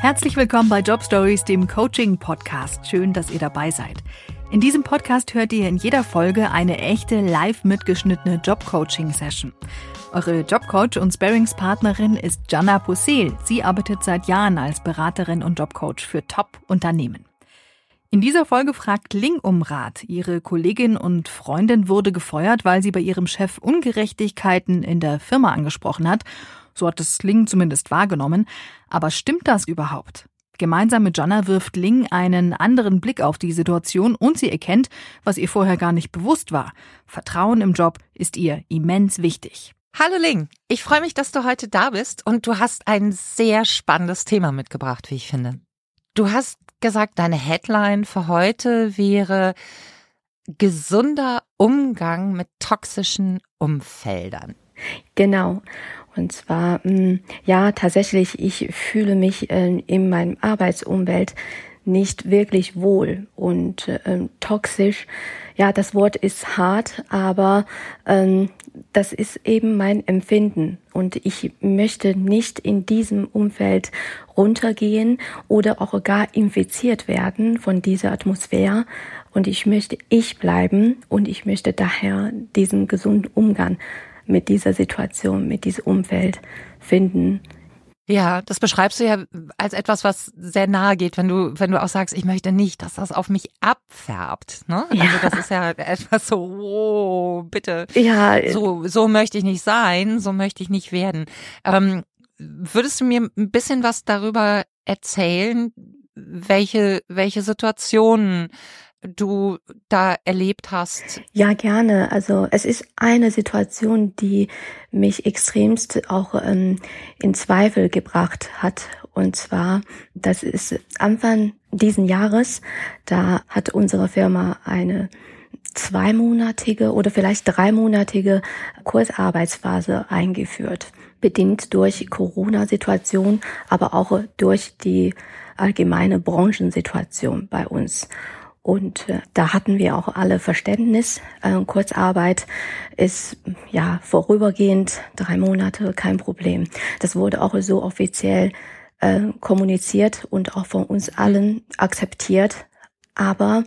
Herzlich willkommen bei Job Stories, dem Coaching Podcast. Schön, dass ihr dabei seid. In diesem Podcast hört ihr in jeder Folge eine echte live mitgeschnittene Job-Coaching Session. Eure Jobcoach und Sparringspartnerin ist Jana Pussel. Sie arbeitet seit Jahren als Beraterin und Jobcoach für Top-Unternehmen. In dieser Folge fragt Ling um Rat. Ihre Kollegin und Freundin wurde gefeuert, weil sie bei ihrem Chef Ungerechtigkeiten in der Firma angesprochen hat. So hat es Ling zumindest wahrgenommen. Aber stimmt das überhaupt? Gemeinsam mit Jana wirft Ling einen anderen Blick auf die Situation und sie erkennt, was ihr vorher gar nicht bewusst war. Vertrauen im Job ist ihr immens wichtig. Hallo Ling, ich freue mich, dass du heute da bist und du hast ein sehr spannendes Thema mitgebracht, wie ich finde. Du hast gesagt, deine Headline für heute wäre gesunder Umgang mit toxischen Umfeldern. Genau. Und zwar, mm, ja, tatsächlich, ich fühle mich äh, in meinem Arbeitsumwelt nicht wirklich wohl und äh, toxisch. Ja, das Wort ist hart, aber ähm, das ist eben mein Empfinden und ich möchte nicht in diesem Umfeld runtergehen oder auch gar infiziert werden von dieser Atmosphäre und ich möchte ich bleiben und ich möchte daher diesen gesunden Umgang mit dieser Situation, mit diesem Umfeld finden. Ja, das beschreibst du ja als etwas, was sehr nahe geht, wenn du, wenn du auch sagst, ich möchte nicht, dass das auf mich abfärbst. Ne? Also ja. das ist ja etwas so, oh, bitte. Ja. So, so möchte ich nicht sein, so möchte ich nicht werden. Ähm, würdest du mir ein bisschen was darüber erzählen, welche, welche Situationen du da erlebt hast? Ja, gerne. Also es ist eine Situation, die mich extremst auch ähm, in Zweifel gebracht hat. Und zwar, das ist Anfang diesen Jahres, da hat unsere Firma eine zweimonatige oder vielleicht dreimonatige Kursarbeitsphase eingeführt, bedingt durch Corona-Situation, aber auch durch die allgemeine Branchensituation bei uns. Und äh, da hatten wir auch alle Verständnis. Äh, Kurzarbeit ist ja vorübergehend drei Monate kein Problem. Das wurde auch so offiziell äh, kommuniziert und auch von uns allen akzeptiert. Aber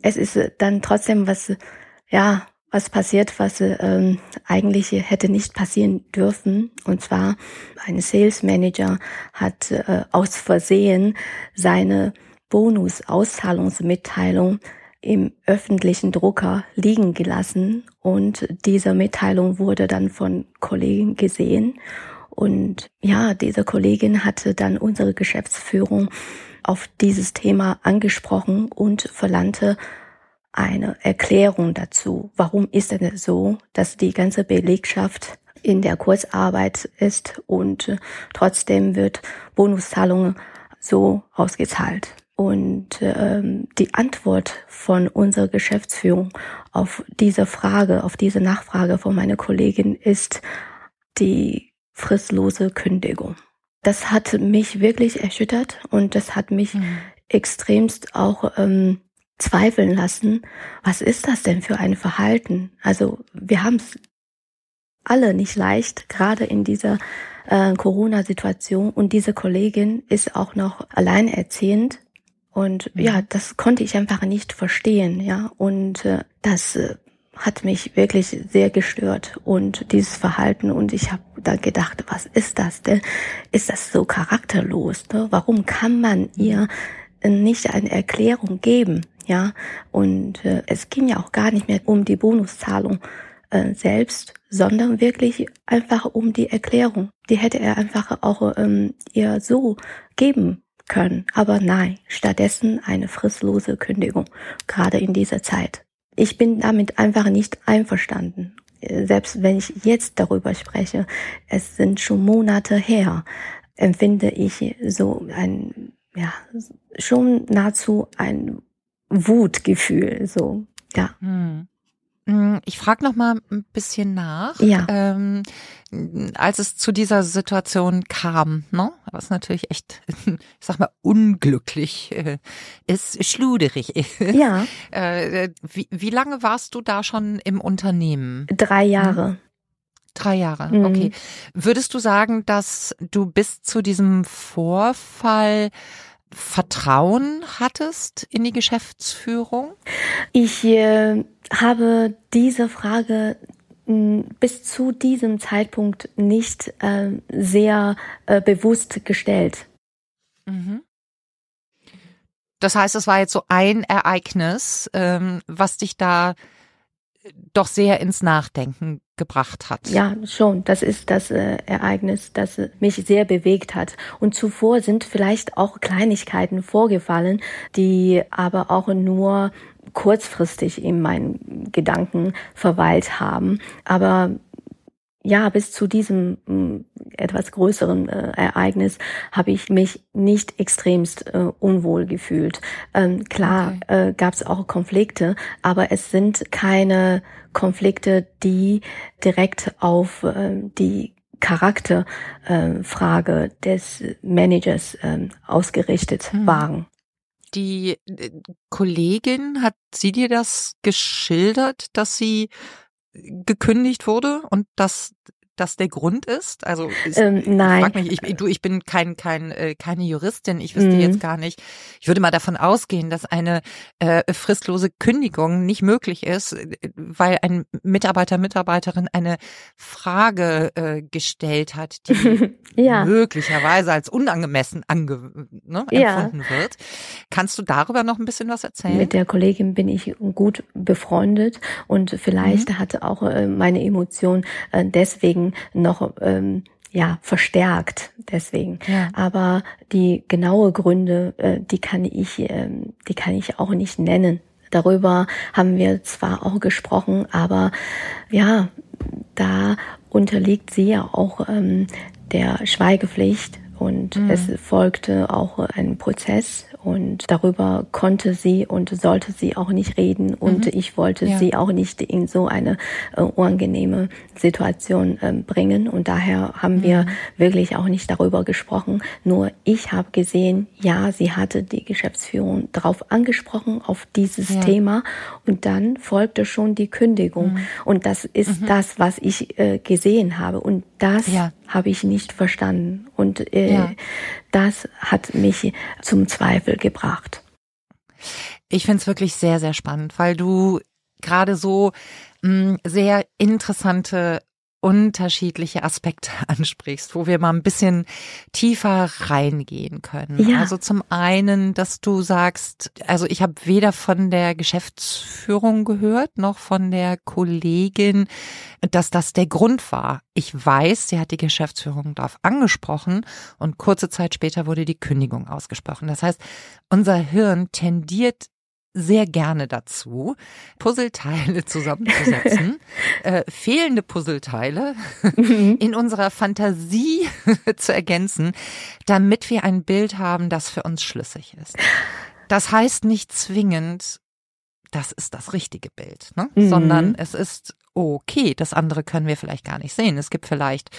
es ist dann trotzdem was, ja, was passiert, was ähm, eigentlich hätte nicht passieren dürfen. Und zwar ein Sales Manager hat äh, aus Versehen seine Bonus-Auszahlungsmitteilung im öffentlichen Drucker liegen gelassen und diese Mitteilung wurde dann von Kollegen gesehen und ja, diese Kollegin hatte dann unsere Geschäftsführung auf dieses Thema angesprochen und verlangte eine Erklärung dazu. Warum ist denn so, dass die ganze Belegschaft in der Kurzarbeit ist und trotzdem wird Bonuszahlungen so ausgezahlt? Und ähm, die Antwort von unserer Geschäftsführung auf diese Frage, auf diese Nachfrage von meiner Kollegin ist die fristlose Kündigung. Das hat mich wirklich erschüttert und das hat mich mhm. extremst auch ähm, zweifeln lassen. Was ist das denn für ein Verhalten? Also wir haben es alle nicht leicht, gerade in dieser äh, Corona-Situation. Und diese Kollegin ist auch noch alleinerziehend und mhm. ja, das konnte ich einfach nicht verstehen, ja. Und äh, das äh, hat mich wirklich sehr gestört und dieses Verhalten und ich habe dann gedacht, was ist das denn? Ist das so charakterlos? Ne? Warum kann man ihr nicht eine Erklärung geben? Ja, und äh, es ging ja auch gar nicht mehr um die Bonuszahlung äh, selbst, sondern wirklich einfach um die Erklärung. Die hätte er einfach auch ähm, ihr so geben können. Aber nein, stattdessen eine fristlose Kündigung, gerade in dieser Zeit. Ich bin damit einfach nicht einverstanden. Selbst wenn ich jetzt darüber spreche, es sind schon Monate her, empfinde ich so ein, ja, schon nahezu ein Wutgefühl, so, ja. Hm. Hm, ich frage noch mal ein bisschen nach. Ja. Ähm, als es zu dieser Situation kam, ne, was natürlich echt, ich sag mal, unglücklich äh, ist, schluderig ist. Ja. Äh, wie, wie lange warst du da schon im Unternehmen? Drei Jahre. Drei Jahre, mhm. okay. Würdest du sagen, dass du bis zu diesem Vorfall Vertrauen hattest in die Geschäftsführung? Ich äh, habe diese Frage bis zu diesem Zeitpunkt nicht äh, sehr äh, bewusst gestellt. Mhm. Das heißt, es war jetzt so ein Ereignis, ähm, was dich da doch sehr ins Nachdenken gebracht hat. Ja, schon. Das ist das äh, Ereignis, das mich sehr bewegt hat. Und zuvor sind vielleicht auch Kleinigkeiten vorgefallen, die aber auch nur kurzfristig in meinen Gedanken verweilt haben. Aber ja, bis zu diesem äh, etwas größeren äh, Ereignis habe ich mich nicht extremst äh, unwohl gefühlt. Ähm, klar okay. äh, gab es auch Konflikte, aber es sind keine Konflikte, die direkt auf äh, die Charakterfrage äh, des Managers äh, ausgerichtet hm. waren. Die äh, Kollegin, hat sie dir das geschildert, dass sie gekündigt wurde und dass das der Grund ist? Also ich, ähm, nein. frag mich, ich, du, ich bin kein, kein, äh, keine Juristin, ich wüsste mhm. jetzt gar nicht. Ich würde mal davon ausgehen, dass eine äh, fristlose Kündigung nicht möglich ist, weil ein Mitarbeiter, Mitarbeiterin eine Frage äh, gestellt hat, die ja. möglicherweise als unangemessen ange, ne, empfunden ja. wird. Kannst du darüber noch ein bisschen was erzählen? Mit der Kollegin bin ich gut befreundet und vielleicht mhm. hatte auch äh, meine Emotion äh, deswegen noch ähm, ja verstärkt deswegen. Ja. Aber die genaue Gründe, äh, die kann ich, äh, die kann ich auch nicht nennen. Darüber haben wir zwar auch gesprochen, aber ja, da unterliegt sie ja auch ähm, der Schweigepflicht und mhm. es folgte auch ein Prozess und darüber konnte sie und sollte sie auch nicht reden und mhm. ich wollte ja. sie auch nicht in so eine äh, unangenehme Situation äh, bringen und daher haben mhm. wir wirklich auch nicht darüber gesprochen. Nur ich habe gesehen, ja, sie hatte die Geschäftsführung darauf angesprochen auf dieses ja. Thema und dann folgte schon die Kündigung mhm. und das ist mhm. das, was ich äh, gesehen habe und das ja. habe ich nicht verstanden und äh, das hat mich zum Zweifel gebracht. Ich finde es wirklich sehr, sehr spannend, weil du gerade so mh, mm, sehr interessante unterschiedliche Aspekte ansprichst, wo wir mal ein bisschen tiefer reingehen können. Ja. Also zum einen, dass du sagst, also ich habe weder von der Geschäftsführung gehört noch von der Kollegin, dass das der Grund war. Ich weiß, sie hat die Geschäftsführung darauf angesprochen und kurze Zeit später wurde die Kündigung ausgesprochen. Das heißt, unser Hirn tendiert sehr gerne dazu, Puzzleteile zusammenzusetzen, äh, fehlende Puzzleteile mhm. in unserer Fantasie zu ergänzen, damit wir ein Bild haben, das für uns schlüssig ist. Das heißt nicht zwingend, das ist das richtige Bild, ne? Mhm. sondern es ist okay, das andere können wir vielleicht gar nicht sehen. Es gibt vielleicht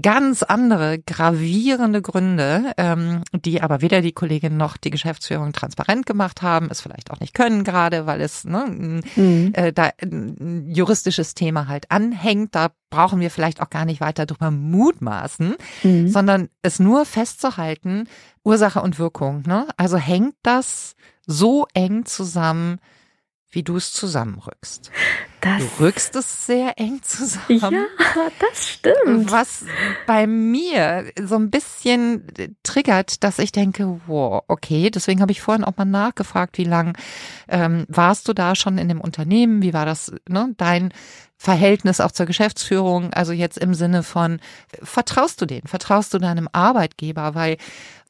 ganz andere gravierende Gründe, ähm, die aber weder die Kollegin noch die Geschäftsführung transparent gemacht haben, es vielleicht auch nicht können, gerade weil es ne, mhm. äh, da ein juristisches Thema halt anhängt. Da brauchen wir vielleicht auch gar nicht weiter drüber mutmaßen, mhm. sondern es nur festzuhalten, Ursache und Wirkung. Ne? Also hängt das so eng zusammen, wie du es zusammenrückst. Das du rückst es sehr eng zusammen. Ja, das stimmt. Was bei mir so ein bisschen triggert, dass ich denke, wow, okay, deswegen habe ich vorhin auch mal nachgefragt, wie lang ähm, warst du da schon in dem Unternehmen? Wie war das, ne, dein Verhältnis auch zur Geschäftsführung? Also jetzt im Sinne von, vertraust du denen? Vertraust du deinem Arbeitgeber? Weil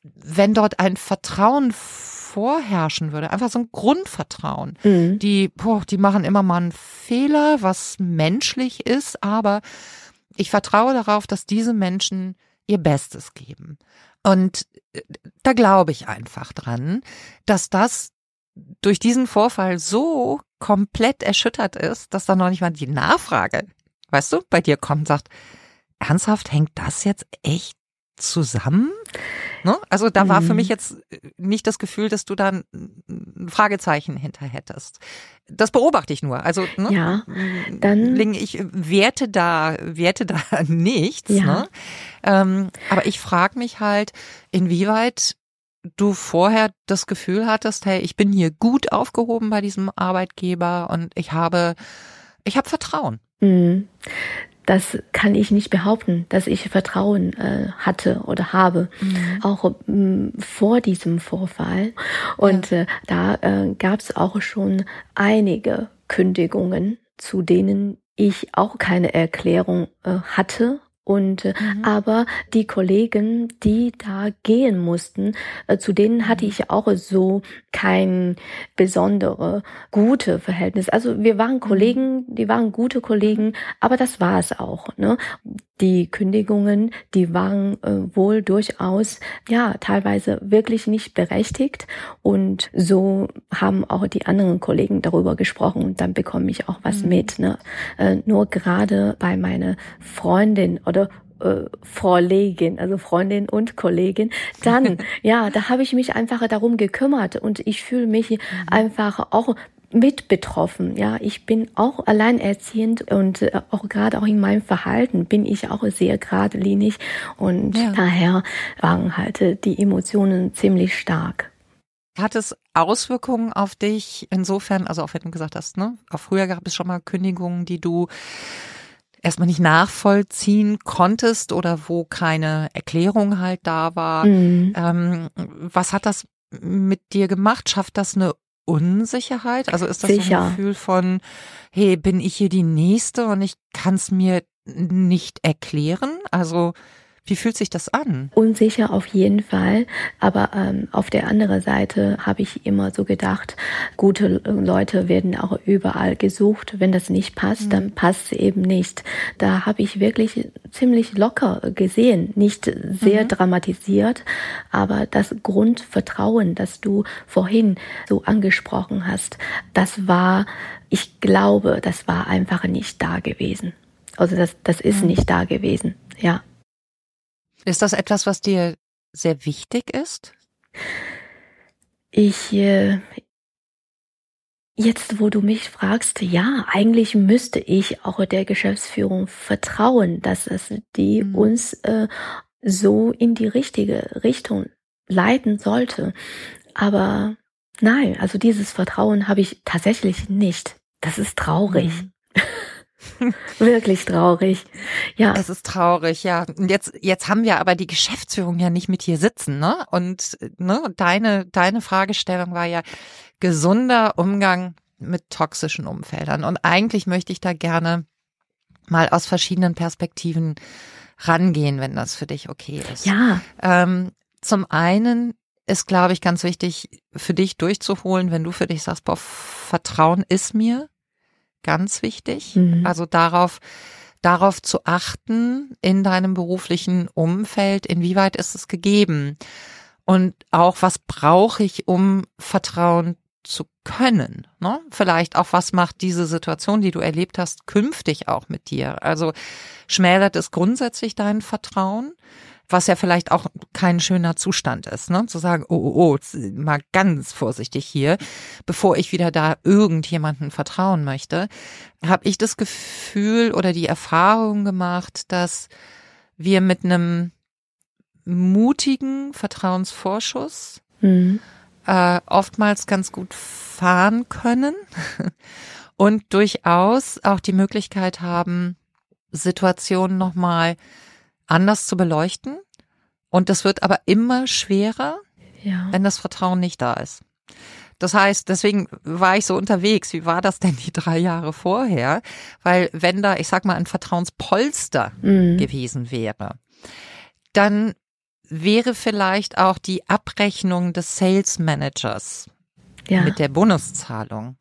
wenn dort ein Vertrauen vorherrschen würde. Einfach so ein Grundvertrauen. Mhm. Die, boah, die machen immer mal einen Fehler, was menschlich ist, aber ich vertraue darauf, dass diese Menschen ihr Bestes geben. Und äh, da glaube ich einfach dran, dass das durch diesen Vorfall so komplett erschüttert ist, dass da noch nicht mal die Nachfrage, weißt du, bei dir kommt, sagt, ernsthaft hängt das jetzt echt zusammen? Ne? Also da war für mhm. mich jetzt nicht das Gefühl, dass du da ein Fragezeichen hinter hättest. Das beobachte ich nur. Also ne? ja, dann ich werte da werte da nichts. Ja. Ne? Ähm, aber ich frage mich halt, inwieweit du vorher das Gefühl hattest, hey, ich bin hier gut aufgehoben bei diesem Arbeitgeber und ich habe, ich habe Vertrauen. Mhm. Das kann ich nicht behaupten, dass ich Vertrauen äh, hatte oder habe, mhm. auch ähm, vor diesem Vorfall. Und ja. äh, da äh, gab es auch schon einige Kündigungen, zu denen ich auch keine Erklärung äh, hatte und äh, mhm. aber die Kollegen, die da gehen mussten, äh, zu denen hatte mhm. ich auch so kein besondere gute Verhältnis. Also wir waren mhm. Kollegen, die waren gute Kollegen, aber das war es auch. Ne? Die Kündigungen, die waren äh, wohl durchaus, ja, teilweise wirklich nicht berechtigt. Und so haben auch die anderen Kollegen darüber gesprochen und dann bekomme ich auch was mhm. mit. Ne? Äh, nur gerade bei meiner Freundin oder äh, Vorlegin, also Freundin und Kollegin, dann, ja, da habe ich mich einfach darum gekümmert und ich fühle mich mhm. einfach auch mit betroffen. Ja, ich bin auch alleinerziehend und äh, auch gerade auch in meinem Verhalten bin ich auch sehr geradlinig und ja. daher waren halt äh, die Emotionen ziemlich stark. Hat es Auswirkungen auf dich insofern, also auch wenn du gesagt hast, ne, auch früher gab es schon mal Kündigungen, die du erstmal nicht nachvollziehen konntest oder wo keine Erklärung halt da war. Mhm. Ähm, was hat das mit dir gemacht? Schafft das eine Unsicherheit? Also ist das Sicher. so ein Gefühl von, hey, bin ich hier die Nächste und ich kann es mir nicht erklären? Also wie fühlt sich das an? Unsicher auf jeden Fall, aber ähm, auf der anderen Seite habe ich immer so gedacht, gute Leute werden auch überall gesucht. Wenn das nicht passt, mhm. dann passt es eben nicht. Da habe ich wirklich ziemlich locker gesehen, nicht sehr mhm. dramatisiert, aber das Grundvertrauen, das du vorhin so angesprochen hast, das war, ich glaube, das war einfach nicht da gewesen. Also das, das ist mhm. nicht da gewesen, ja. Ist das etwas, was dir sehr wichtig ist? Ich, äh, jetzt wo du mich fragst, ja, eigentlich müsste ich auch der Geschäftsführung vertrauen, dass es die mhm. uns äh, so in die richtige Richtung leiten sollte. Aber nein, also dieses Vertrauen habe ich tatsächlich nicht. Das ist traurig. Mhm. Wirklich traurig. Ja. Es ist traurig, ja. Und jetzt, jetzt haben wir aber die Geschäftsführung ja nicht mit hier sitzen, ne? Und ne, deine, deine Fragestellung war ja gesunder Umgang mit toxischen Umfeldern. Und eigentlich möchte ich da gerne mal aus verschiedenen Perspektiven rangehen, wenn das für dich okay ist. Ja. Ähm, zum einen ist, glaube ich, ganz wichtig für dich durchzuholen, wenn du für dich sagst, boah, Vertrauen ist mir ganz wichtig. Mhm. Also darauf, darauf zu achten in deinem beruflichen Umfeld, inwieweit ist es gegeben? Und auch, was brauche ich, um Vertrauen zu können? Ne? Vielleicht auch, was macht diese Situation, die du erlebt hast, künftig auch mit dir? Also schmälert es grundsätzlich dein Vertrauen? Was ja vielleicht auch kein schöner Zustand ist, ne? Zu sagen, oh, oh, oh, mal ganz vorsichtig hier, bevor ich wieder da irgendjemanden vertrauen möchte, habe ich das Gefühl oder die Erfahrung gemacht, dass wir mit einem mutigen Vertrauensvorschuss mhm. äh, oftmals ganz gut fahren können und durchaus auch die Möglichkeit haben, Situationen nochmal anders zu beleuchten. Und das wird aber immer schwerer, ja. wenn das Vertrauen nicht da ist. Das heißt, deswegen war ich so unterwegs. Wie war das denn die drei Jahre vorher? Weil wenn da, ich sag mal, ein Vertrauenspolster mhm. gewesen wäre, dann wäre vielleicht auch die Abrechnung des Sales Managers ja. mit der Bonuszahlung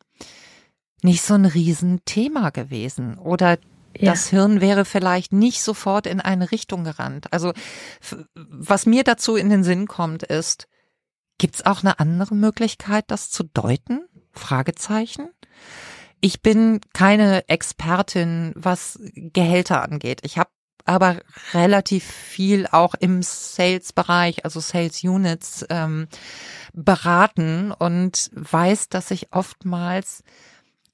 nicht so ein Riesenthema gewesen. Oder ja. Das Hirn wäre vielleicht nicht sofort in eine Richtung gerannt. Also was mir dazu in den Sinn kommt, ist, gibt es auch eine andere Möglichkeit, das zu deuten? Fragezeichen. Ich bin keine Expertin, was Gehälter angeht. Ich habe aber relativ viel auch im Sales-Bereich, also Sales Units ähm, beraten und weiß, dass sich oftmals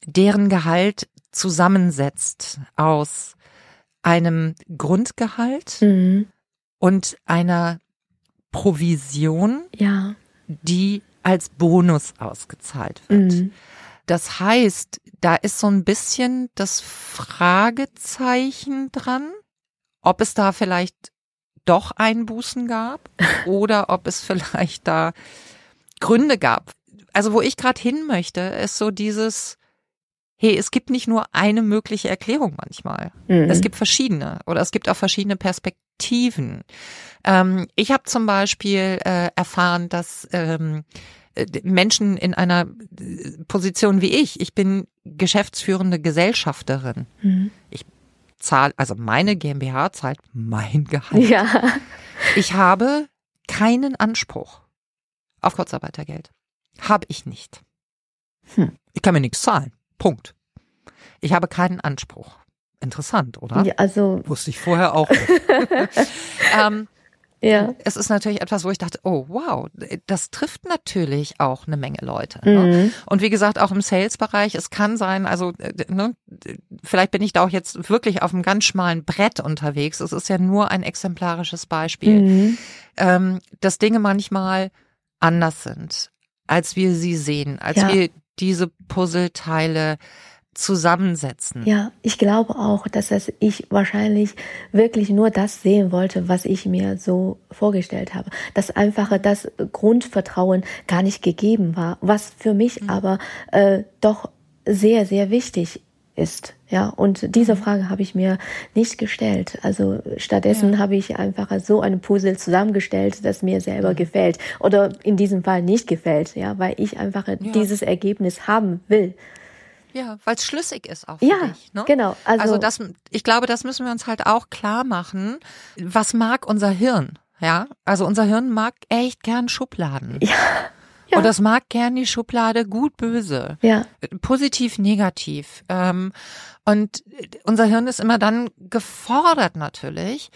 deren Gehalt zusammensetzt aus einem Grundgehalt mhm. und einer Provision, ja. die als Bonus ausgezahlt wird. Mhm. Das heißt, da ist so ein bisschen das Fragezeichen dran, ob es da vielleicht doch Einbußen gab oder ob es vielleicht da Gründe gab. Also wo ich gerade hin möchte, ist so dieses, hey, es gibt nicht nur eine mögliche Erklärung manchmal. Mhm. Es gibt verschiedene oder es gibt auch verschiedene Perspektiven. Ähm, ich habe zum Beispiel äh, erfahren, dass ähm, äh, Menschen in einer äh, Position wie ich, ich bin geschäftsführende Gesellschafterin. Mhm. Ich zahle, also meine GmbH zahlt mein Gehalt. Ja. Ich habe keinen Anspruch auf Kurzarbeitergeld. Habe ich nicht. Hm. Ich kann mir nichts zahlen. Punkt. Ich habe keinen Anspruch. Interessant, oder? Ja, also wusste ich vorher auch. Nicht. ähm, ja. Es ist natürlich etwas, wo ich dachte, oh wow, das trifft natürlich auch eine Menge Leute. Ne? Mhm. Ne? Und wie gesagt, auch im Sales-Bereich, es kann sein, also ne, vielleicht bin ich da auch jetzt wirklich auf einem ganz schmalen Brett unterwegs. Es ist ja nur ein exemplarisches Beispiel, mhm. ähm, dass Dinge manchmal anders sind, als wir sie sehen, als ja. wir diese Puzzleteile zusammensetzen. Ja, ich glaube auch, dass das ich wahrscheinlich wirklich nur das sehen wollte, was ich mir so vorgestellt habe. Dass einfach das Grundvertrauen gar nicht gegeben war, was für mich mhm. aber äh, doch sehr, sehr wichtig ist. Ja, und diese mhm. Frage habe ich mir nicht gestellt. Also stattdessen ja. habe ich einfach so einen Puzzle zusammengestellt, das mir selber mhm. gefällt oder in diesem Fall nicht gefällt, ja, weil ich einfach ja. dieses Ergebnis haben will. Ja, weil es schlüssig ist auch für ja, dich. Ne? genau. Also, also das, ich glaube, das müssen wir uns halt auch klar machen. Was mag unser Hirn? Ja, also unser Hirn mag echt gern Schubladen. Ja. Ja. Und das mag gern die Schublade gut, böse. Ja. Positiv, negativ. Ähm, und unser Hirn ist immer dann gefordert natürlich,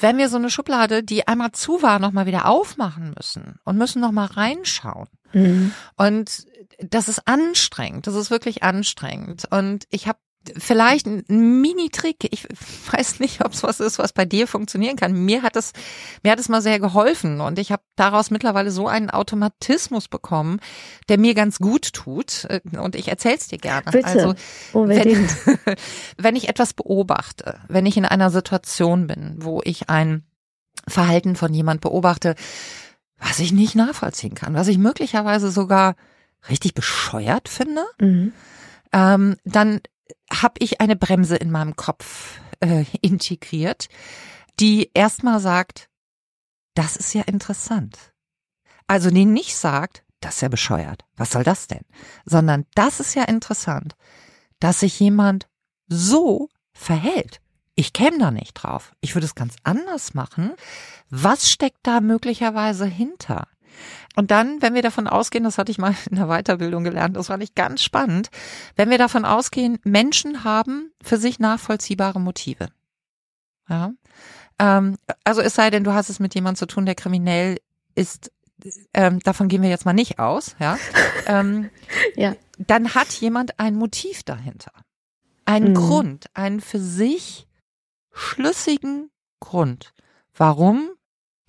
wenn wir so eine Schublade, die einmal zu war, nochmal wieder aufmachen müssen und müssen nochmal reinschauen. Mhm. Und das ist anstrengend, das ist wirklich anstrengend. Und ich habe vielleicht ein Mini-Trick. Ich weiß nicht, ob es was ist, was bei dir funktionieren kann. Mir hat es, mir hat es mal sehr geholfen und ich habe daraus mittlerweile so einen Automatismus bekommen, der mir ganz gut tut. Und ich erzähl's dir gerne. Bitte. Also, wenn, wenn ich etwas beobachte, wenn ich in einer Situation bin, wo ich ein Verhalten von jemand beobachte, was ich nicht nachvollziehen kann, was ich möglicherweise sogar richtig bescheuert finde, mhm. ähm, dann habe ich eine Bremse in meinem Kopf äh, integriert, die erstmal sagt, das ist ja interessant. Also die nicht sagt, das ist ja bescheuert, was soll das denn? Sondern das ist ja interessant, dass sich jemand so verhält. Ich käme da nicht drauf. Ich würde es ganz anders machen. Was steckt da möglicherweise hinter? Und dann, wenn wir davon ausgehen, das hatte ich mal in der Weiterbildung gelernt, das fand ich ganz spannend, wenn wir davon ausgehen, Menschen haben für sich nachvollziehbare Motive. Ja. Ähm, also es sei denn, du hast es mit jemandem zu tun, der kriminell ist, ähm, davon gehen wir jetzt mal nicht aus, ja. ähm, ja. Dann hat jemand ein Motiv dahinter. Einen mhm. Grund, einen für sich schlüssigen Grund, warum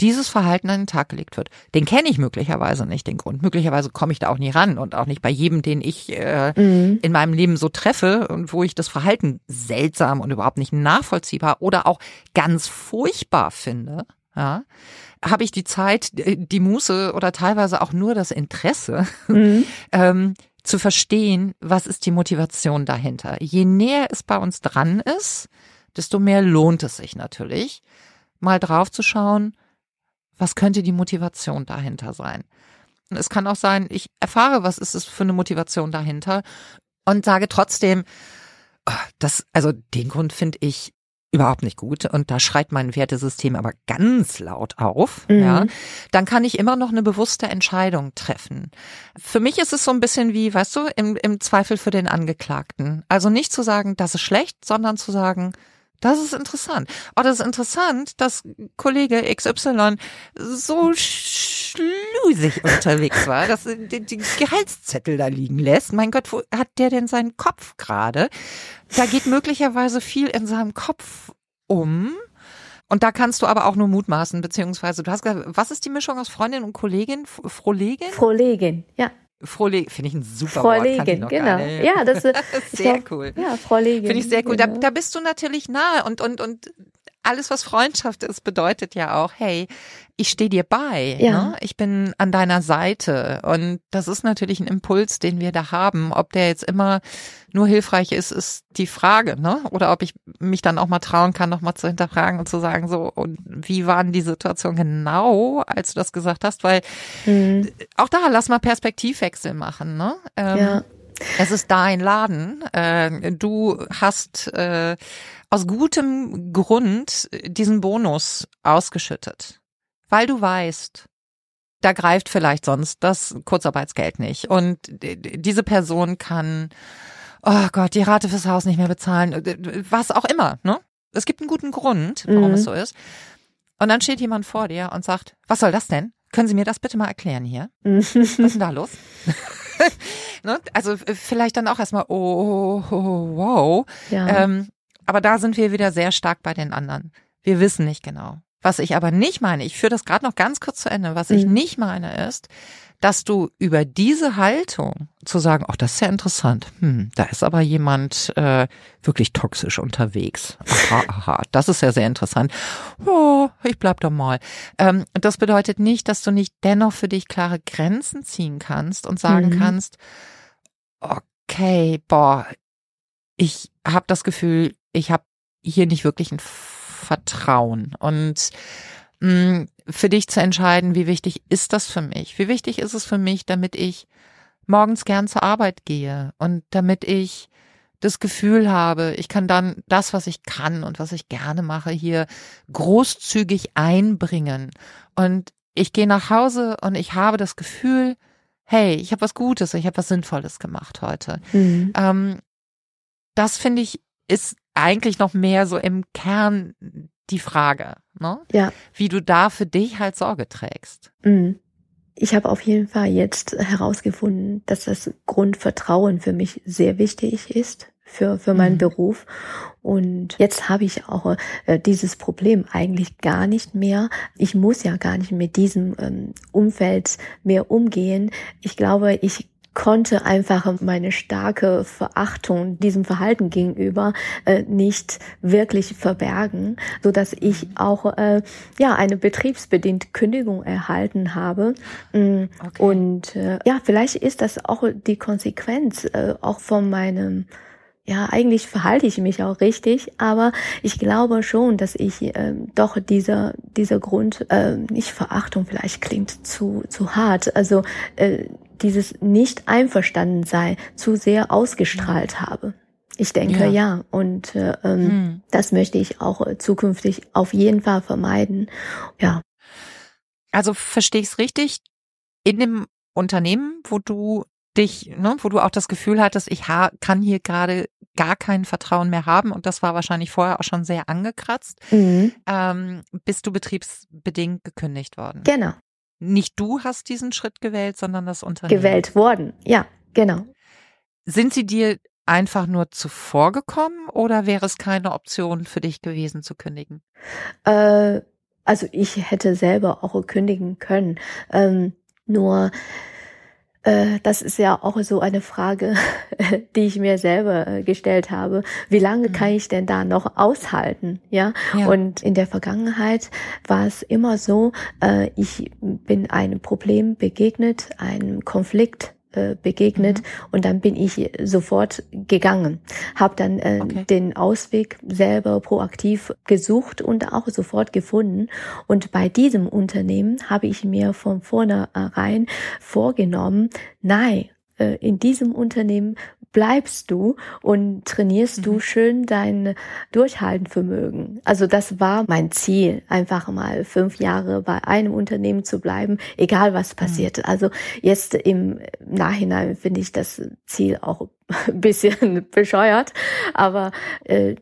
dieses Verhalten an den Tag gelegt wird. Den kenne ich möglicherweise nicht, den Grund. Möglicherweise komme ich da auch nie ran und auch nicht bei jedem, den ich äh, mhm. in meinem Leben so treffe und wo ich das Verhalten seltsam und überhaupt nicht nachvollziehbar oder auch ganz furchtbar finde. Ja, habe ich die Zeit, die Muße oder teilweise auch nur das Interesse, mhm. ähm, zu verstehen, was ist die Motivation dahinter. Je näher es bei uns dran ist, desto mehr lohnt es sich natürlich, mal drauf zu schauen, was könnte die Motivation dahinter sein? Es kann auch sein, ich erfahre, was ist es für eine Motivation dahinter und sage trotzdem, oh, das, also den Grund finde ich überhaupt nicht gut und da schreit mein Wertesystem aber ganz laut auf, mhm. ja, dann kann ich immer noch eine bewusste Entscheidung treffen. Für mich ist es so ein bisschen wie, weißt du, im, im Zweifel für den Angeklagten. Also nicht zu sagen, das ist schlecht, sondern zu sagen, Das ist interessant. Oh, das ist interessant, dass Kollege XY so schlusig unterwegs war, dass er die Gehaltszettel da liegen lässt. Mein Gott, wo hat der denn seinen Kopf gerade? Da geht möglicherweise viel in seinem Kopf um. Und da kannst du aber auch nur mutmaßen, beziehungsweise du hast gesagt, was ist die Mischung aus Freundin und Kollegin? Frohlegin? Frohlegin, ja. Frohlegin, finde ich ein super Frohlegin, Wort. genau. Ja, das ist sehr glaub, cool. Ja, Frohlegin. Finde ich sehr cool. Genau. Da, da bist du natürlich nahe und, und, und alles, was Freundschaft ist, bedeutet ja auch, hey, ich stehe dir bei. Ja. Ne? Ich bin an deiner Seite. Und das ist natürlich ein Impuls, den wir da haben. Ob der jetzt immer nur hilfreich ist, ist die Frage, ne? Oder ob ich mich dann auch mal trauen kann, nochmal zu hinterfragen und zu sagen, so, und wie waren die Situation genau, als du das gesagt hast? Weil mhm. auch da lass mal Perspektivwechsel machen, ne? Ähm, ja. Es ist dein Laden. Äh, du hast äh, aus gutem Grund diesen Bonus ausgeschüttet, weil du weißt, da greift vielleicht sonst das Kurzarbeitsgeld nicht. Und diese Person kann, oh Gott, die Rate fürs Haus nicht mehr bezahlen, was auch immer, ne? Es gibt einen guten Grund, warum mhm. es so ist. Und dann steht jemand vor dir und sagt, was soll das denn? Können Sie mir das bitte mal erklären hier? Was ist denn da los? ne? Also vielleicht dann auch erstmal, oh, oh, oh wow. Ja. Ähm, aber da sind wir wieder sehr stark bei den anderen. Wir wissen nicht genau. Was ich aber nicht meine, ich führe das gerade noch ganz kurz zu Ende, was ich mhm. nicht meine ist, dass du über diese Haltung zu sagen, ach, das ist ja interessant, hm, da ist aber jemand äh, wirklich toxisch unterwegs. Aha, aha, das ist ja sehr interessant. Oh, ich bleib da mal. Ähm, das bedeutet nicht, dass du nicht dennoch für dich klare Grenzen ziehen kannst und sagen mhm. kannst, okay, boah, ich habe das Gefühl, ich habe hier nicht wirklich ein Vertrauen. Und mh, mm, für dich zu entscheiden, wie wichtig ist das für mich? Wie wichtig ist es für mich, damit ich morgens gern zur Arbeit gehe und damit ich das Gefühl habe, ich kann dann das, was ich kann und was ich gerne mache, hier großzügig einbringen. Und ich gehe nach Hause und ich habe das Gefühl, hey, ich habe was Gutes, ich habe was Sinnvolles gemacht heute. Mhm. Ähm, das finde ich ist eigentlich noch mehr so im Kern die Frage, ne? Ja. Wie du da für dich halt Sorge trägst. Mhm. Ich habe auf jeden Fall jetzt herausgefunden, dass das Grundvertrauen für mich sehr wichtig ist für, für meinen mhm. Beruf. Und jetzt habe ich auch äh, dieses Problem eigentlich gar nicht mehr. Ich muss ja gar nicht mit diesem ähm, Umfeld mehr umgehen. Ich glaube, ich konnte einfach meine starke Verachtung diesem Verhalten gegenüber äh, nicht wirklich verbergen, so dass ich auch äh, ja eine betriebsbedingte Kündigung erhalten habe. Mm, okay. und äh, ja vielleicht ist das auch die Konsequenz äh, auch von meinem ja, eigentlich verhalte ich mich auch richtig, aber ich glaube schon, dass ich äh, doch dieser dieser Grund äh, nicht Verachtung vielleicht klingt zu zu hart, also äh, dieses nicht einverstanden sei zu sehr ausgestrahlt habe. Ich denke ja, ja. und äh, hm. das möchte ich auch äh, zukünftig auf jeden Fall vermeiden. Ja. Also verstehe ich es richtig? In dem Unternehmen, wo du dich, ne, wo du auch das Gefühl hattest, ich kann hier gerade gar kein Vertrauen mehr haben und das war wahrscheinlich vorher auch schon sehr angekratzt, mhm. ähm, bist du betriebsbedingt gekündigt worden. Genau. Nicht du hast diesen Schritt gewählt, sondern das Unternehmen. Gewählt worden, ja, genau. Sind sie dir einfach nur zuvor gekommen oder wäre es keine Option für dich gewesen zu kündigen? Äh, also ich hätte selber auch kündigen können. Ähm, nur das ist ja auch so eine Frage, die ich mir selber äh, gestellt habe. Wie lange mhm. kann ich denn da noch aushalten? Ja? ja? Und in der Vergangenheit war es immer so, äh, ich bin einem Problem begegnet, einem Konflikt äh, begegnet mhm. und dann bin ich sofort gegangen, habe dann äh, okay. den Ausweg selber proaktiv gesucht und auch sofort gefunden und bei diesem Unternehmen habe ich mir von vornherein vorgenommen, nein, äh, in diesem Unternehmen bleibst du und trainierst mhm. du schön dein Durchhaltenvermögen. Also das war mein Ziel, einfach mal fünf Jahre bei einem Unternehmen zu bleiben, egal was mhm. passiert. Mhm. Also jetzt im Nachhinein finde ich das Ziel auch ein bisschen bescheuert, aber äh,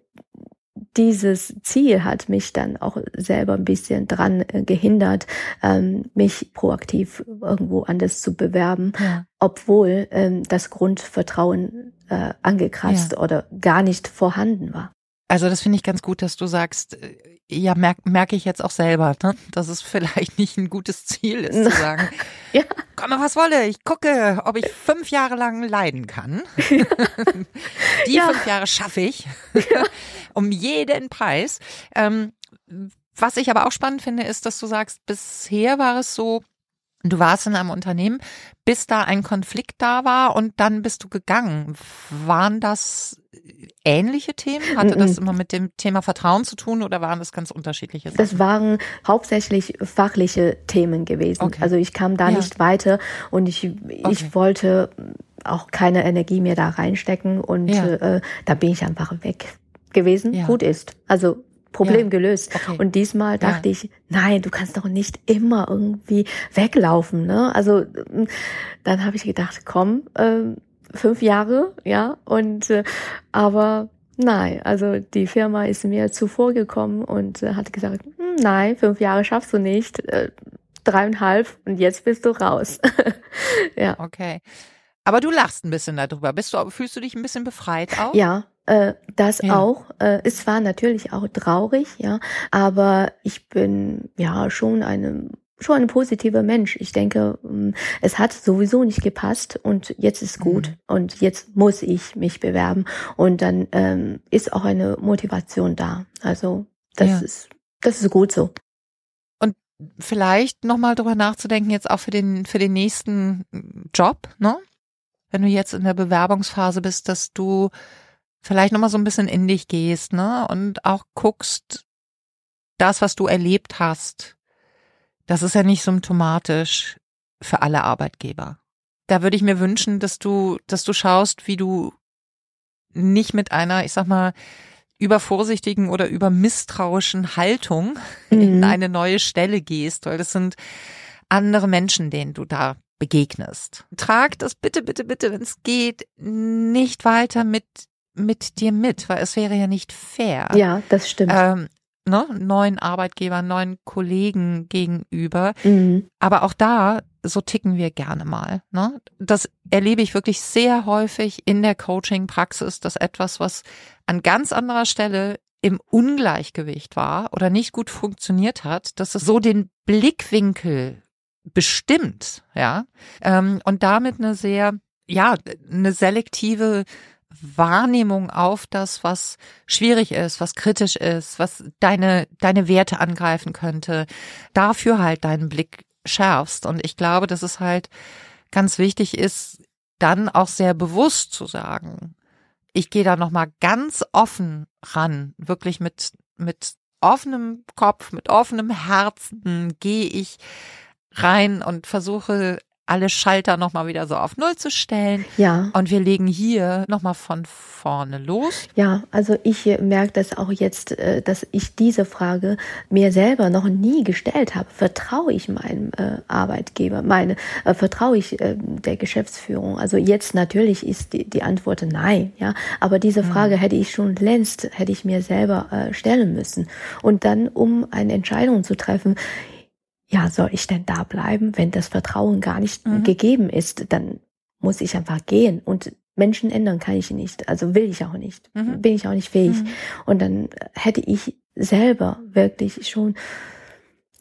dieses Ziel hat mich dann auch selber ein bisschen dran äh, gehindert, ähm, mich proaktiv irgendwo anders zu bewerben, ja. obwohl ähm, das Grundvertrauen äh, angekratzt ja. oder gar nicht vorhanden war. Also das finde ich ganz gut, dass du sagst, äh, ja, merke merk ich jetzt auch selber, ne? dass es vielleicht nicht ein gutes Ziel ist, zu sagen, ja. Komme was wolle, ich gucke, ob ich fünf Jahre lang leiden kann. Ja. Die ja. fünf Jahre schaffe ich, ja. um jeden Preis. Ähm, was ich aber auch spannend finde, ist, dass du sagst, bisher war es so, Du warst in einem Unternehmen, bis da ein Konflikt da war und dann bist du gegangen. Waren das ähnliche Themen? Hatte das immer mit dem Thema Vertrauen zu tun oder waren das ganz unterschiedliche Sachen? Das waren hauptsächlich fachliche Themen gewesen. Okay. Also ich kam da ja. nicht weiter und ich, ich okay. wollte auch keine Energie mehr da reinstecken und ja. äh, da bin ich einfach weg gewesen. Ja. Gut ist. Also Problem ja. gelöst. Okay. Und diesmal dachte ja. ich, nein, du kannst doch nicht immer irgendwie weglaufen. Ne? Also mm, dann habe ich gedacht, komm, äh, fünf Jahre, ja, und äh, aber nein, also die Firma ist mir zuvor gekommen und äh, hat gesagt, hm, nein, fünf Jahre schaffst du nicht, äh, dreieinhalb und jetzt bist du raus. ja. Okay. Aber du lachst ein bisschen darüber. Bist du, fühlst du dich ein bisschen befreit auch? Ja, äh, das ja. auch. Äh, es war natürlich auch traurig, ja, aber ich bin ja schon eine schon ein positiver Mensch. Ich denke, mm, es hat sowieso nicht gepasst und jetzt ist gut mhm. und jetzt muss ich mich bewerben und dann ähm, ist auch eine Motivation da. Also das ja. ist das ist gut so. Und vielleicht nochmal drüber nachzudenken jetzt auch für den für den nächsten Job, ne? Wenn du jetzt in der Bewerbungsphase bist, dass du vielleicht nochmal so ein bisschen in dich gehst, ne? Und auch guckst, das, was du erlebt hast, das ist ja nicht symptomatisch für alle Arbeitgeber. Da würde ich mir wünschen, dass du, dass du schaust, wie du nicht mit einer, ich sag mal, übervorsichtigen oder übermisstrauischen Haltung mhm. in eine neue Stelle gehst, weil das sind andere Menschen, denen du da begegnest. Trag das bitte, bitte, bitte, wenn es geht, nicht weiter mit mit dir mit, weil es wäre ja nicht fair. Ja, das stimmt. Ähm, ne, neuen Arbeitgebern, neuen Kollegen gegenüber. Mhm. Aber auch da, so ticken wir gerne mal. Ne? Das erlebe ich wirklich sehr häufig in der Coaching-Praxis, dass etwas, was an ganz anderer Stelle im Ungleichgewicht war oder nicht gut funktioniert hat, dass es so den Blickwinkel bestimmt, ja, ähm, und damit eine sehr, ja, eine selektive Wahrnehmung auf das, was schwierig ist, was kritisch ist, was deine, deine Werte angreifen könnte, dafür halt deinen Blick schärfst. Und ich glaube, dass es halt ganz wichtig ist, dann auch sehr bewusst zu sagen, ich gehe da nochmal ganz offen ran, wirklich mit, mit offenem Kopf, mit offenem Herzen gehe ich rein und versuche alle Schalter nochmal wieder so auf Null zu stellen. Ja. Und wir legen hier nochmal von vorne los. Ja, also ich merke das auch jetzt, äh, dass ich diese Frage mir selber noch nie gestellt habe. Vertraue ich meinem äh, Arbeitgeber? Meine, äh, vertraue ich der Geschäftsführung? Also jetzt natürlich ist die, die Antwort nein, ja. Aber diese mhm. Frage hätte ich schon längst, hätte ich mir selber stellen müssen. Und dann, um eine Entscheidung zu treffen, ja, soll ich denn da bleiben, wenn das Vertrauen gar nicht mhm. gegeben ist, dann muss ich einfach gehen und Menschen ändern kann ich nicht, also will ich auch nicht, mhm. bin ich auch nicht fähig. Mhm. Und dann hätte ich selber wirklich schon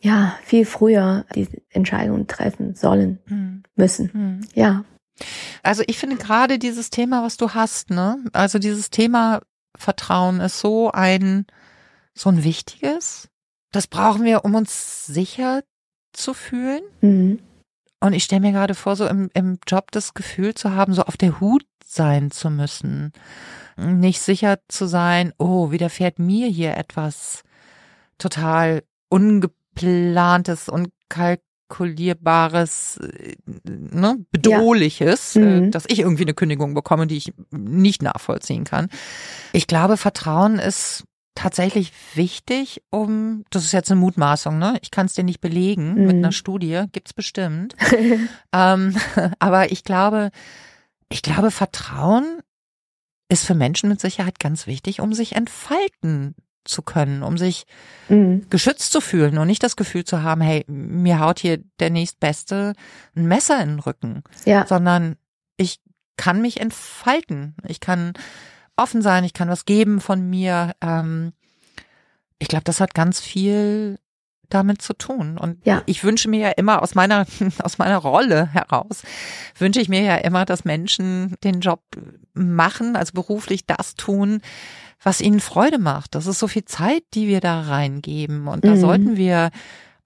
ja viel früher die Entscheidung treffen sollen mhm. müssen. Mhm. Ja. Also ich finde gerade dieses Thema, was du hast, ne, also dieses Thema Vertrauen ist so ein so ein wichtiges. Das brauchen wir, um uns sicher zu fühlen. Mhm. Und ich stelle mir gerade vor, so im, im Job das Gefühl zu haben, so auf der Hut sein zu müssen. Nicht sicher zu sein, oh, widerfährt mir hier etwas total ungeplantes, unkalkulierbares, äh, ne, bedrohliches, ja. mhm. dass ich irgendwie eine Kündigung bekomme, die ich nicht nachvollziehen kann. Ich glaube, Vertrauen ist tatsächlich wichtig, um, das ist jetzt eine Mutmaßung, ne? Ich kann es dir nicht belegen mhm. mit einer Studie, gibt's bestimmt. ähm, aber ich glaube, ich glaube, Vertrauen ist für Menschen mit Sicherheit ganz wichtig, um sich entfalten zu können, um sich mhm. geschützt zu fühlen und nicht das Gefühl zu haben, hey, mir haut hier der nächstbeste ein Messer in den Rücken, ja. sondern ich kann mich entfalten, ich kann offen sein, ich kann was geben von mir. Ähm, ich glaube, das hat ganz viel damit zu tun. Und ja. ich wünsche mir ja immer aus meiner, aus meiner Rolle heraus, wünsche ich mir ja immer, dass Menschen den Job machen, also beruflich das tun, was ihnen Freude macht. Das ist so viel Zeit, die wir da reingeben. Und da mhm. sollten wir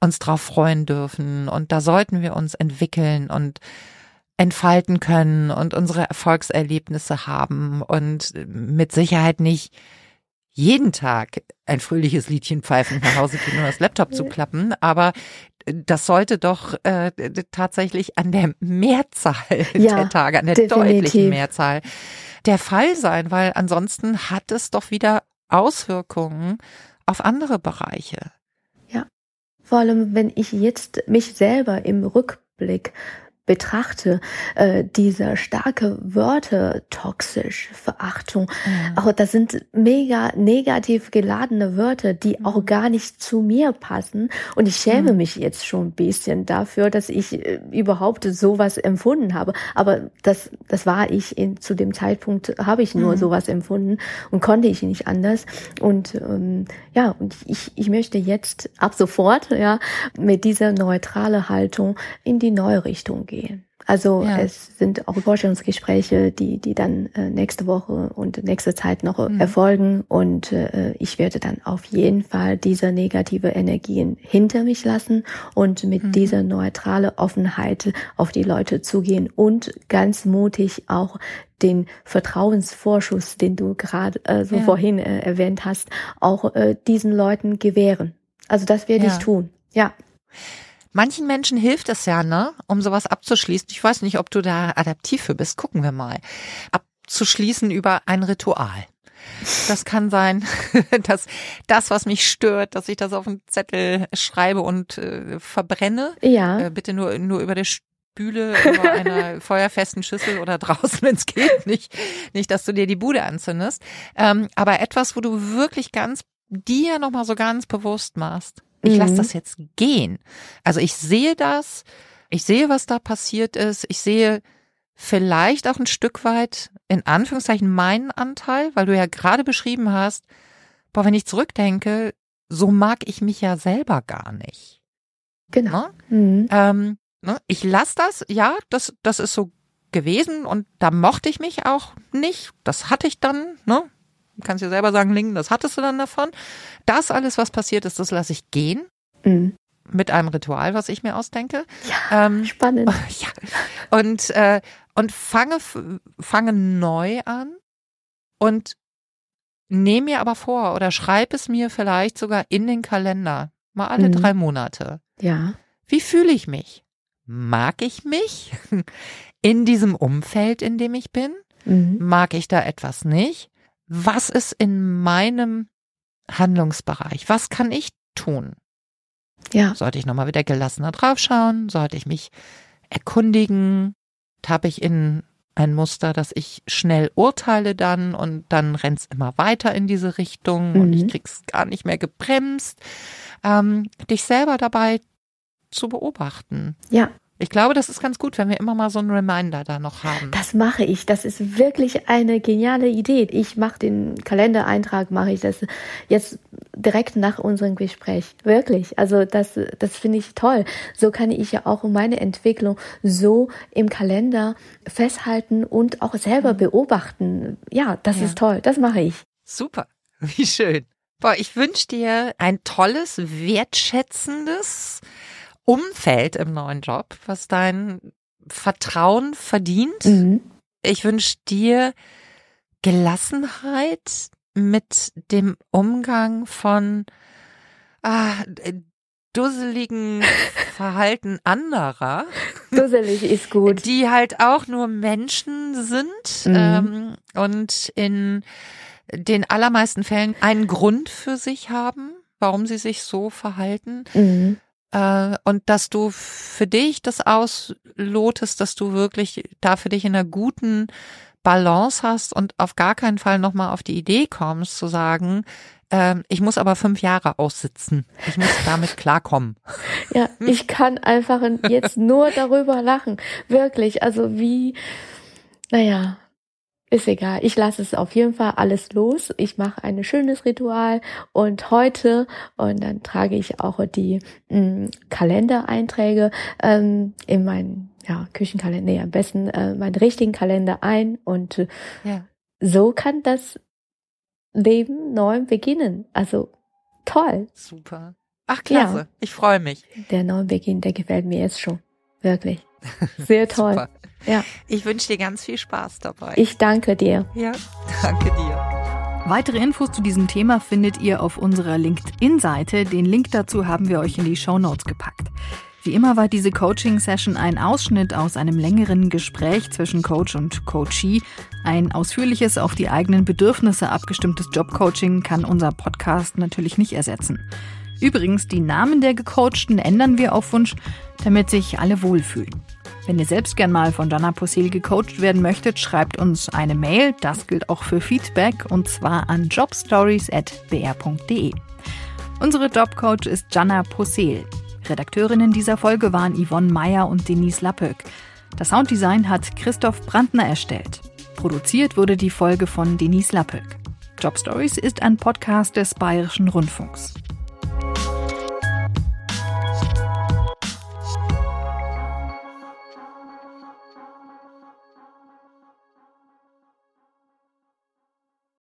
uns drauf freuen dürfen. Und da sollten wir uns entwickeln und entfalten können und unsere Erfolgserlebnisse haben und mit Sicherheit nicht jeden Tag ein fröhliches Liedchen pfeifen, nach Hause gehen und das Laptop zu klappen, aber das sollte doch äh, tatsächlich an der Mehrzahl ja, der Tage, an der definitiv. deutlichen Mehrzahl der Fall sein, weil ansonsten hat es doch wieder Auswirkungen auf andere Bereiche. Ja, vor allem wenn ich jetzt mich selber im Rückblick betrachte, äh, diese starke Wörter, toxisch, Verachtung, mhm. auch das sind mega negativ geladene Wörter, die mhm. auch gar nicht zu mir passen. Und ich schäme mhm. mich jetzt schon ein bisschen dafür, dass ich äh, überhaupt sowas empfunden habe. Aber das, das war ich in, zu dem Zeitpunkt, habe ich nur mhm. sowas empfunden und konnte ich nicht anders. Und ähm, ja, und ich, ich möchte jetzt ab sofort ja mit dieser neutrale Haltung in die neue Richtung gehen. Also ja. es sind auch Vorstellungsgespräche, die, die dann äh, nächste Woche und nächste Zeit noch mhm. erfolgen. Und äh, ich werde dann auf jeden Fall diese negative Energien hinter mich lassen und mit mhm. dieser neutrale Offenheit auf die Leute zugehen und ganz mutig auch den Vertrauensvorschuss, den du gerade äh, so ja. vorhin äh, erwähnt hast, auch äh, diesen Leuten gewähren. Also das werde ja. ich tun. Ja. Manchen Menschen hilft es ja, ne, um sowas abzuschließen. Ich weiß nicht, ob du da adaptiv für bist. Gucken wir mal. Abzuschließen über ein Ritual. Das kann sein, dass das, was mich stört, dass ich das auf einen Zettel schreibe und äh, verbrenne. Ja. Äh, bitte nur, nur über der Spüle, über einer feuerfesten Schüssel oder draußen, wenn es geht. Nicht, nicht, dass du dir die Bude anzündest. Ähm, aber etwas, wo du wirklich ganz dir nochmal so ganz bewusst machst. Ich mhm. lasse das jetzt gehen. Also ich sehe das, ich sehe, was da passiert ist, ich sehe vielleicht auch ein Stück weit in Anführungszeichen meinen Anteil, weil du ja gerade beschrieben hast, boah, wenn ich zurückdenke, so mag ich mich ja selber gar nicht. Genau. Ne? Mhm. Ähm, ne? Ich lasse das, ja, das, das ist so gewesen und da mochte ich mich auch nicht. Das hatte ich dann, ne? Kannst dir selber sagen, Lingen, das hattest du dann davon. Das alles, was passiert ist, das lasse ich gehen. Mhm. Mit einem Ritual, was ich mir ausdenke. Ja, ähm, spannend. Ja. Und, äh, und fange, fange neu an und nehme mir aber vor oder schreibe es mir vielleicht sogar in den Kalender. Mal alle mhm. drei Monate. Ja. Wie fühle ich mich? Mag ich mich in diesem Umfeld, in dem ich bin? Mhm. Mag ich da etwas nicht? Was ist in meinem Handlungsbereich? Was kann ich tun? Ja. Sollte ich nochmal wieder gelassener draufschauen? Sollte ich mich erkundigen? Habe ich in ein Muster, dass ich schnell urteile dann und dann rennt's immer weiter in diese Richtung mhm. und ich mhm. krieg's gar nicht mehr gebremst. Ähm, dich selber dabei zu beobachten. Ja. Ich glaube, das ist ganz gut, wenn wir immer mal so einen Reminder da noch haben. Das mache ich. Das ist wirklich eine geniale Idee. Ich mache den Kalendereintrag, mache ich das jetzt direkt nach unserem Gespräch. Wirklich. Also das, das finde ich toll. So kann ich ja auch meine Entwicklung so im Kalender festhalten und auch selber mhm. beobachten. Ja, das ja. ist toll. Das mache ich. Super. Wie schön. Boah, ich wünsche dir ein tolles, wertschätzendes, Umfeld im neuen Job, was dein Vertrauen verdient. Mhm. Ich wünsche dir Gelassenheit mit dem Umgang von ah, dusseligen Verhalten anderer. Dusselig ist gut. Die halt auch nur Menschen sind mhm. ähm, und in den allermeisten Fällen einen Grund für sich haben, warum sie sich so verhalten. Mhm. Äh, und dass du für dich das auslotest, dass du wirklich da für dich in einer guten Balance hast und auf gar keinen Fall nochmal auf die Idee kommst zu sagen, ähm, ich muss aber fünf Jahre aussitzen. Ich muss damit klarkommen. Ja, ich kann einfach jetzt nur darüber lachen. Wirklich. Also wie, naja, ist egal. Ich lasse es auf jeden Fall alles los. Ich mache ein schönes Ritual und heute und dann trage ich auch die mh, mm, Kalendereinträge ähm, in meinen ja, Küchenkalender, nee, am besten äh, meinen richtigen Kalender ein und äh, ja. so kann das Leben neu beginnen. Also toll. Super. Ach klasse. Ja. Ich freue mich. Der Neubeginn, der gefällt mir jetzt schon. Wirklich. Sehr toll. Ja. Ich wünsche dir ganz viel Spaß dabei. Ich danke dir. Ja, danke dir. Weitere Infos zu diesem Thema findet ihr auf unserer LinkedIn-Seite. Den Link dazu haben wir euch in die Show Notes gepackt. Wie immer war diese Coaching-Session ein Ausschnitt aus einem längeren Gespräch zwischen Coach und Coachee. Ein ausführliches, auf die eigenen Bedürfnisse abgestimmtes Jobcoaching kann unser Podcast natürlich nicht ersetzen. Übrigens, die Namen der Gecoachten ändern wir auf Wunsch, damit sich alle wohlfühlen. Wenn ihr selbst gern mal von Jana Posel gecoacht werden möchtet, schreibt uns eine Mail. Das gilt auch für Feedback und zwar an jobstories.br.de. Unsere Jobcoach ist Jana Posel. Redakteurinnen dieser Folge waren Yvonne Meyer und Denise Lappöck. Das Sounddesign hat Christoph Brandner erstellt. Produziert wurde die Folge von Denise Lappöck. Job Stories ist ein Podcast des Bayerischen Rundfunks.